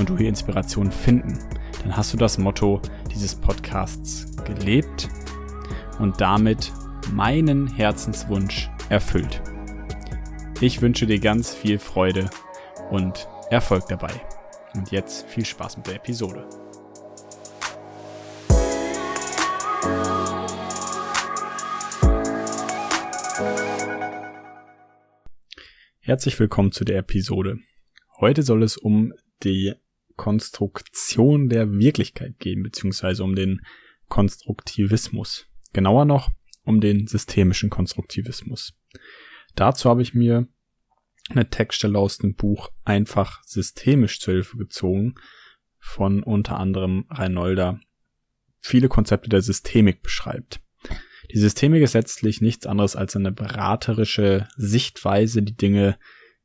und du hier Inspiration finden, dann hast du das Motto dieses Podcasts gelebt und damit meinen Herzenswunsch erfüllt. Ich wünsche dir ganz viel Freude und Erfolg dabei. Und jetzt viel Spaß mit der Episode. Herzlich willkommen zu der Episode. Heute soll es um die Konstruktion der Wirklichkeit gehen, beziehungsweise um den Konstruktivismus. Genauer noch um den systemischen Konstruktivismus. Dazu habe ich mir eine Textstelle aus dem Buch Einfach systemisch zur Hilfe gezogen, von unter anderem Reinolda viele Konzepte der Systemik beschreibt. Die Systemik ist letztlich nichts anderes als eine beraterische Sichtweise, die Dinge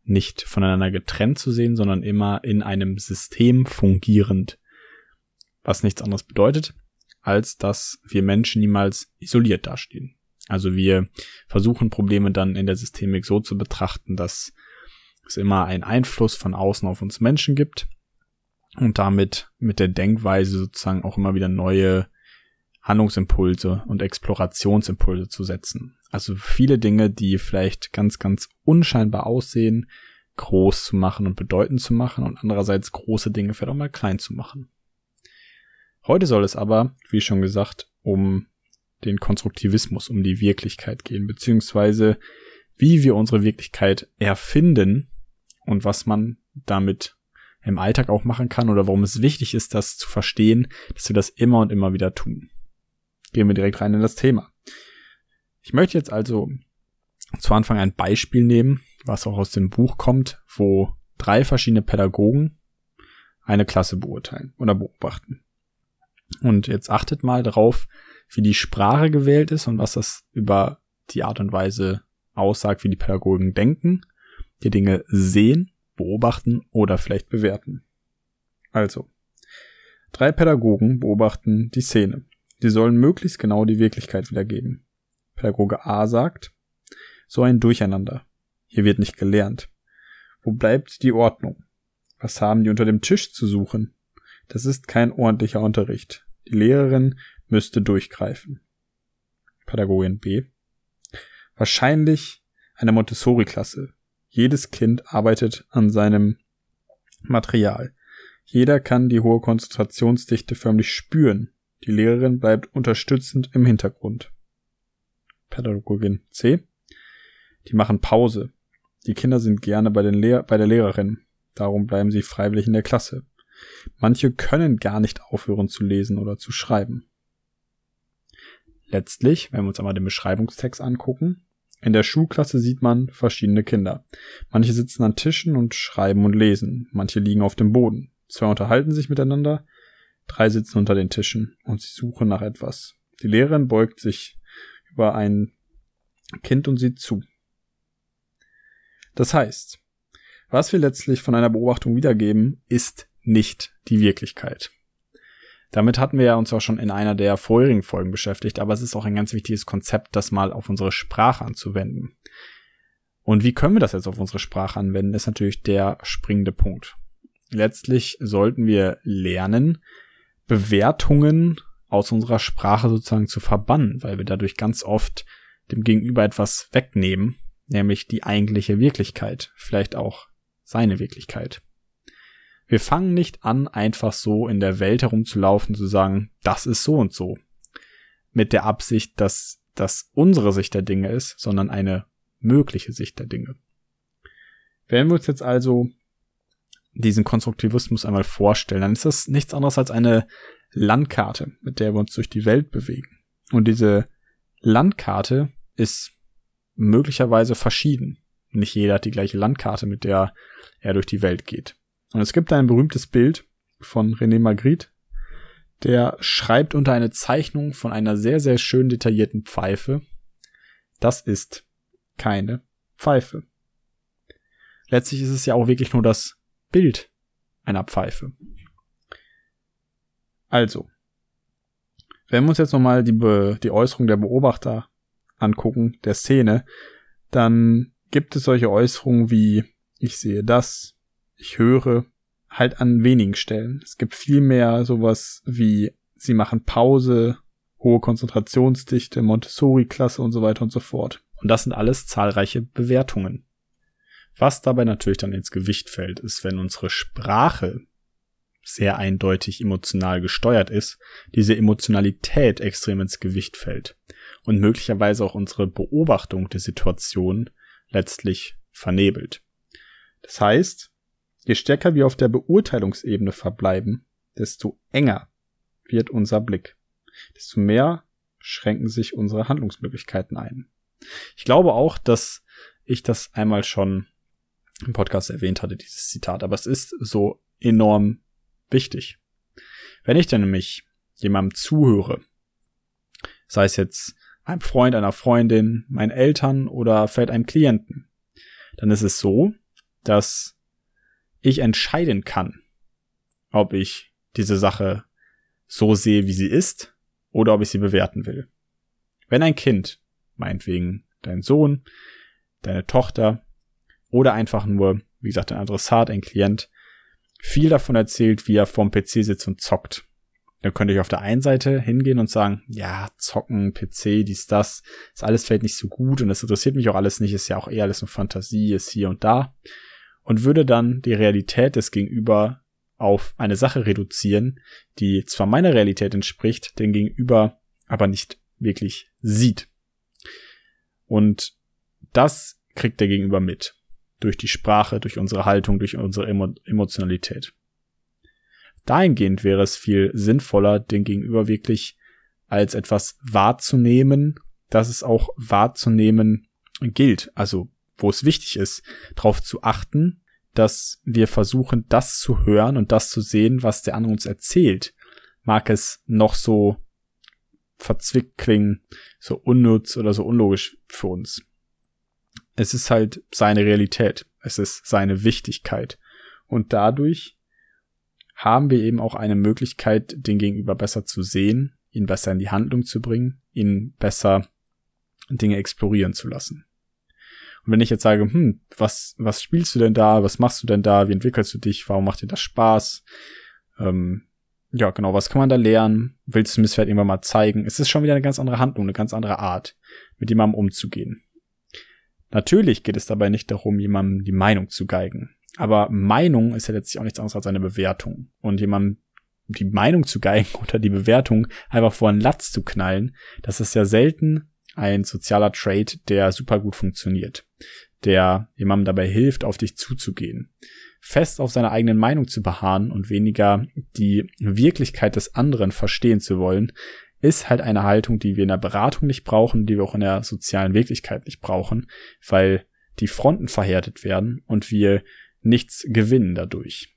nicht voneinander getrennt zu sehen, sondern immer in einem System fungierend. Was nichts anderes bedeutet, als dass wir Menschen niemals isoliert dastehen. Also wir versuchen Probleme dann in der Systemik so zu betrachten, dass es immer einen Einfluss von außen auf uns Menschen gibt und damit mit der Denkweise sozusagen auch immer wieder neue Handlungsimpulse und Explorationsimpulse zu setzen. Also viele Dinge, die vielleicht ganz, ganz unscheinbar aussehen, groß zu machen und bedeutend zu machen und andererseits große Dinge vielleicht auch mal klein zu machen. Heute soll es aber, wie schon gesagt, um den Konstruktivismus, um die Wirklichkeit gehen, beziehungsweise wie wir unsere Wirklichkeit erfinden und was man damit im Alltag auch machen kann oder warum es wichtig ist, das zu verstehen, dass wir das immer und immer wieder tun. Gehen wir direkt rein in das Thema. Ich möchte jetzt also zu Anfang ein Beispiel nehmen, was auch aus dem Buch kommt, wo drei verschiedene Pädagogen eine Klasse beurteilen oder beobachten. Und jetzt achtet mal darauf, wie die Sprache gewählt ist und was das über die Art und Weise aussagt, wie die Pädagogen denken, die Dinge sehen, beobachten oder vielleicht bewerten. Also, drei Pädagogen beobachten die Szene. Sie sollen möglichst genau die Wirklichkeit wiedergeben. Pädagoge A sagt, so ein Durcheinander. Hier wird nicht gelernt. Wo bleibt die Ordnung? Was haben die unter dem Tisch zu suchen? Das ist kein ordentlicher Unterricht. Die Lehrerin müsste durchgreifen. Pädagogin B. Wahrscheinlich eine Montessori-Klasse. Jedes Kind arbeitet an seinem Material. Jeder kann die hohe Konzentrationsdichte förmlich spüren. Die Lehrerin bleibt unterstützend im Hintergrund. Pädagogin C. Die machen Pause. Die Kinder sind gerne bei, Lehr bei der Lehrerin. Darum bleiben sie freiwillig in der Klasse. Manche können gar nicht aufhören zu lesen oder zu schreiben. Letztlich, wenn wir uns einmal den Beschreibungstext angucken, in der Schulklasse sieht man verschiedene Kinder. Manche sitzen an Tischen und schreiben und lesen, manche liegen auf dem Boden. Zwei unterhalten sich miteinander, drei sitzen unter den Tischen und sie suchen nach etwas. Die Lehrerin beugt sich über ein Kind und sieht zu. Das heißt, was wir letztlich von einer Beobachtung wiedergeben, ist nicht die Wirklichkeit. Damit hatten wir ja uns auch schon in einer der vorherigen Folgen beschäftigt, aber es ist auch ein ganz wichtiges Konzept, das mal auf unsere Sprache anzuwenden. Und wie können wir das jetzt auf unsere Sprache anwenden, ist natürlich der springende Punkt. Letztlich sollten wir lernen, Bewertungen aus unserer Sprache sozusagen zu verbannen, weil wir dadurch ganz oft dem Gegenüber etwas wegnehmen, nämlich die eigentliche Wirklichkeit, vielleicht auch seine Wirklichkeit. Wir fangen nicht an, einfach so in der Welt herumzulaufen, zu sagen, das ist so und so. Mit der Absicht, dass das unsere Sicht der Dinge ist, sondern eine mögliche Sicht der Dinge. Wenn wir uns jetzt also diesen Konstruktivismus einmal vorstellen, dann ist das nichts anderes als eine Landkarte, mit der wir uns durch die Welt bewegen. Und diese Landkarte ist möglicherweise verschieden. Nicht jeder hat die gleiche Landkarte, mit der er durch die Welt geht. Und es gibt ein berühmtes Bild, von René Magritte. Der schreibt unter eine Zeichnung von einer sehr, sehr schön detaillierten Pfeife. Das ist keine Pfeife. Letztlich ist es ja auch wirklich nur das Bild einer Pfeife. Also, wenn wir uns jetzt nochmal die, die Äußerung der Beobachter angucken, der Szene, dann gibt es solche Äußerungen wie ich sehe das, ich höre, halt an wenigen Stellen. Es gibt viel mehr sowas wie sie machen Pause, hohe Konzentrationsdichte, Montessori-Klasse und so weiter und so fort. Und das sind alles zahlreiche Bewertungen. Was dabei natürlich dann ins Gewicht fällt, ist, wenn unsere Sprache sehr eindeutig emotional gesteuert ist, diese Emotionalität extrem ins Gewicht fällt und möglicherweise auch unsere Beobachtung der Situation letztlich vernebelt. Das heißt, je stärker wir auf der Beurteilungsebene verbleiben, desto enger wird unser Blick, desto mehr schränken sich unsere Handlungsmöglichkeiten ein. Ich glaube auch, dass ich das einmal schon im Podcast erwähnt hatte, dieses Zitat, aber es ist so enorm wichtig. Wenn ich dann nämlich jemandem zuhöre, sei es jetzt einem Freund, einer Freundin, meinen Eltern oder vielleicht einem Klienten, dann ist es so, dass ich entscheiden kann, ob ich diese Sache so sehe, wie sie ist, oder ob ich sie bewerten will. Wenn ein Kind, meinetwegen dein Sohn, deine Tochter oder einfach nur, wie gesagt, ein Adressat, ein Klient, viel davon erzählt, wie er vorm PC sitzt und zockt. Dann könnte ich auf der einen Seite hingehen und sagen, ja, zocken, PC, dies, das, ist alles vielleicht nicht so gut und das interessiert mich auch alles nicht, ist ja auch eher alles nur Fantasie, ist hier und da. Und würde dann die Realität des Gegenüber auf eine Sache reduzieren, die zwar meiner Realität entspricht, den Gegenüber aber nicht wirklich sieht. Und das kriegt der Gegenüber mit durch die Sprache, durch unsere Haltung, durch unsere Emo Emotionalität. Dahingehend wäre es viel sinnvoller, den Gegenüber wirklich als etwas wahrzunehmen, dass es auch wahrzunehmen gilt. Also, wo es wichtig ist, darauf zu achten, dass wir versuchen, das zu hören und das zu sehen, was der andere uns erzählt. Mag es noch so verzwickt klingen, so unnütz oder so unlogisch für uns es ist halt seine Realität. Es ist seine Wichtigkeit. Und dadurch haben wir eben auch eine Möglichkeit, den Gegenüber besser zu sehen, ihn besser in die Handlung zu bringen, ihn besser Dinge explorieren zu lassen. Und wenn ich jetzt sage, hm, was, was spielst du denn da? Was machst du denn da? Wie entwickelst du dich? Warum macht dir das Spaß? Ähm, ja, genau, was kann man da lernen? Willst du mir das vielleicht irgendwann mal zeigen? Es ist schon wieder eine ganz andere Handlung, eine ganz andere Art, mit jemandem umzugehen. Natürlich geht es dabei nicht darum, jemandem die Meinung zu geigen. Aber Meinung ist ja letztlich auch nichts anderes als eine Bewertung. Und jemandem die Meinung zu geigen oder die Bewertung einfach vor einen Latz zu knallen, das ist ja selten ein sozialer Trait, der super gut funktioniert. Der jemandem dabei hilft, auf dich zuzugehen. Fest auf seiner eigenen Meinung zu beharren und weniger die Wirklichkeit des anderen verstehen zu wollen, ist halt eine Haltung, die wir in der Beratung nicht brauchen, die wir auch in der sozialen Wirklichkeit nicht brauchen, weil die Fronten verhärtet werden und wir nichts gewinnen dadurch.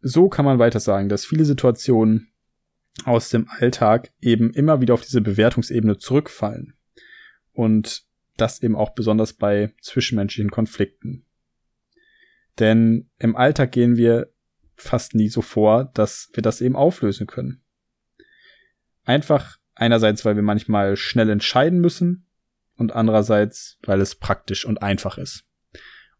So kann man weiter sagen, dass viele Situationen aus dem Alltag eben immer wieder auf diese Bewertungsebene zurückfallen. Und das eben auch besonders bei zwischenmenschlichen Konflikten. Denn im Alltag gehen wir fast nie so vor, dass wir das eben auflösen können. Einfach einerseits, weil wir manchmal schnell entscheiden müssen und andererseits, weil es praktisch und einfach ist.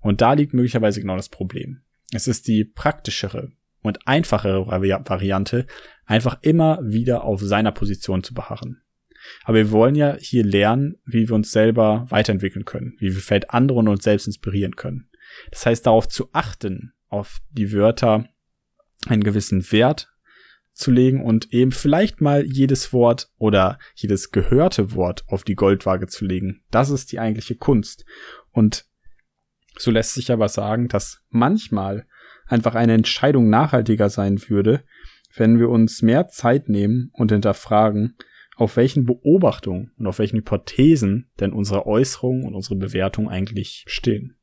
Und da liegt möglicherweise genau das Problem. Es ist die praktischere und einfachere Variante, einfach immer wieder auf seiner Position zu beharren. Aber wir wollen ja hier lernen, wie wir uns selber weiterentwickeln können, wie wir vielleicht andere und uns selbst inspirieren können. Das heißt, darauf zu achten, auf die Wörter einen gewissen Wert zu legen und eben vielleicht mal jedes Wort oder jedes gehörte Wort auf die Goldwaage zu legen. Das ist die eigentliche Kunst. Und so lässt sich aber sagen, dass manchmal einfach eine Entscheidung nachhaltiger sein würde, wenn wir uns mehr Zeit nehmen und hinterfragen, auf welchen Beobachtungen und auf welchen Hypothesen denn unsere Äußerungen und unsere Bewertung eigentlich stehen.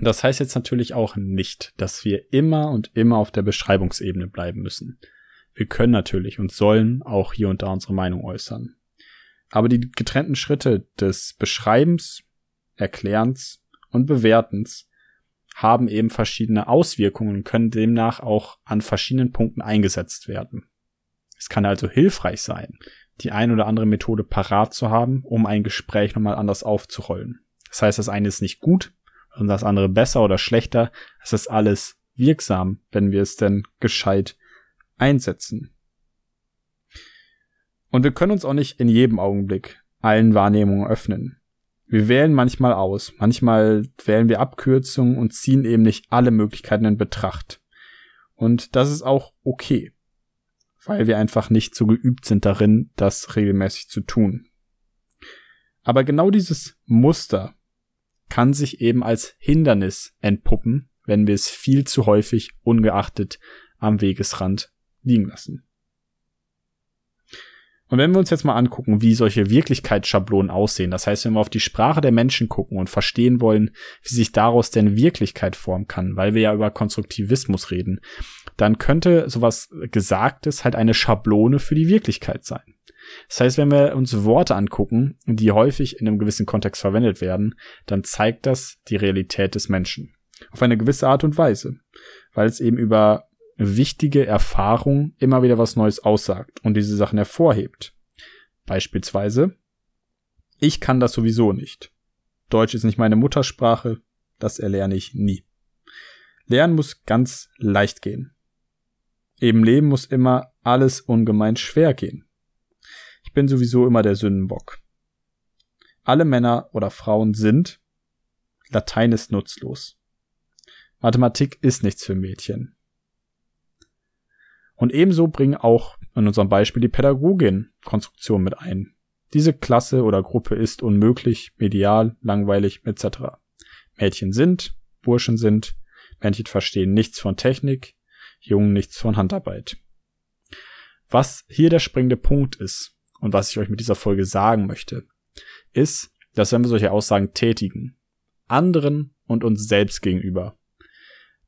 Das heißt jetzt natürlich auch nicht, dass wir immer und immer auf der Beschreibungsebene bleiben müssen. Wir können natürlich und sollen auch hier und da unsere Meinung äußern. Aber die getrennten Schritte des Beschreibens, Erklärens und Bewertens haben eben verschiedene Auswirkungen und können demnach auch an verschiedenen Punkten eingesetzt werden. Es kann also hilfreich sein, die ein oder andere Methode parat zu haben, um ein Gespräch nochmal anders aufzurollen. Das heißt, das eine ist nicht gut und das andere besser oder schlechter. Es ist alles wirksam, wenn wir es denn gescheit einsetzen. Und wir können uns auch nicht in jedem Augenblick allen Wahrnehmungen öffnen. Wir wählen manchmal aus, manchmal wählen wir Abkürzungen und ziehen eben nicht alle Möglichkeiten in Betracht. Und das ist auch okay, weil wir einfach nicht so geübt sind darin, das regelmäßig zu tun. Aber genau dieses Muster kann sich eben als Hindernis entpuppen, wenn wir es viel zu häufig ungeachtet am Wegesrand liegen lassen. Und wenn wir uns jetzt mal angucken, wie solche Wirklichkeitsschablonen aussehen, das heißt, wenn wir auf die Sprache der Menschen gucken und verstehen wollen, wie sich daraus denn Wirklichkeit formen kann, weil wir ja über Konstruktivismus reden, dann könnte sowas Gesagtes halt eine Schablone für die Wirklichkeit sein. Das heißt, wenn wir uns Worte angucken, die häufig in einem gewissen Kontext verwendet werden, dann zeigt das die Realität des Menschen. Auf eine gewisse Art und Weise, weil es eben über wichtige Erfahrung immer wieder was Neues aussagt und diese Sachen hervorhebt. Beispielsweise, ich kann das sowieso nicht. Deutsch ist nicht meine Muttersprache, das erlerne ich nie. Lernen muss ganz leicht gehen. Im Leben muss immer alles ungemein schwer gehen. Ich bin sowieso immer der Sündenbock. Alle Männer oder Frauen sind. Latein ist nutzlos. Mathematik ist nichts für Mädchen. Und ebenso bringen auch in unserem Beispiel die Pädagogin Konstruktion mit ein. Diese Klasse oder Gruppe ist unmöglich, medial, langweilig etc. Mädchen sind, Burschen sind, Männchen verstehen nichts von Technik, Jungen nichts von Handarbeit. Was hier der springende Punkt ist und was ich euch mit dieser Folge sagen möchte, ist, dass wenn wir solche Aussagen tätigen, anderen und uns selbst gegenüber,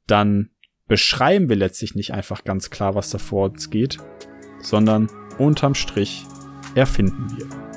dann beschreiben wir letztlich nicht einfach ganz klar, was da vor uns geht, sondern unterm Strich erfinden wir.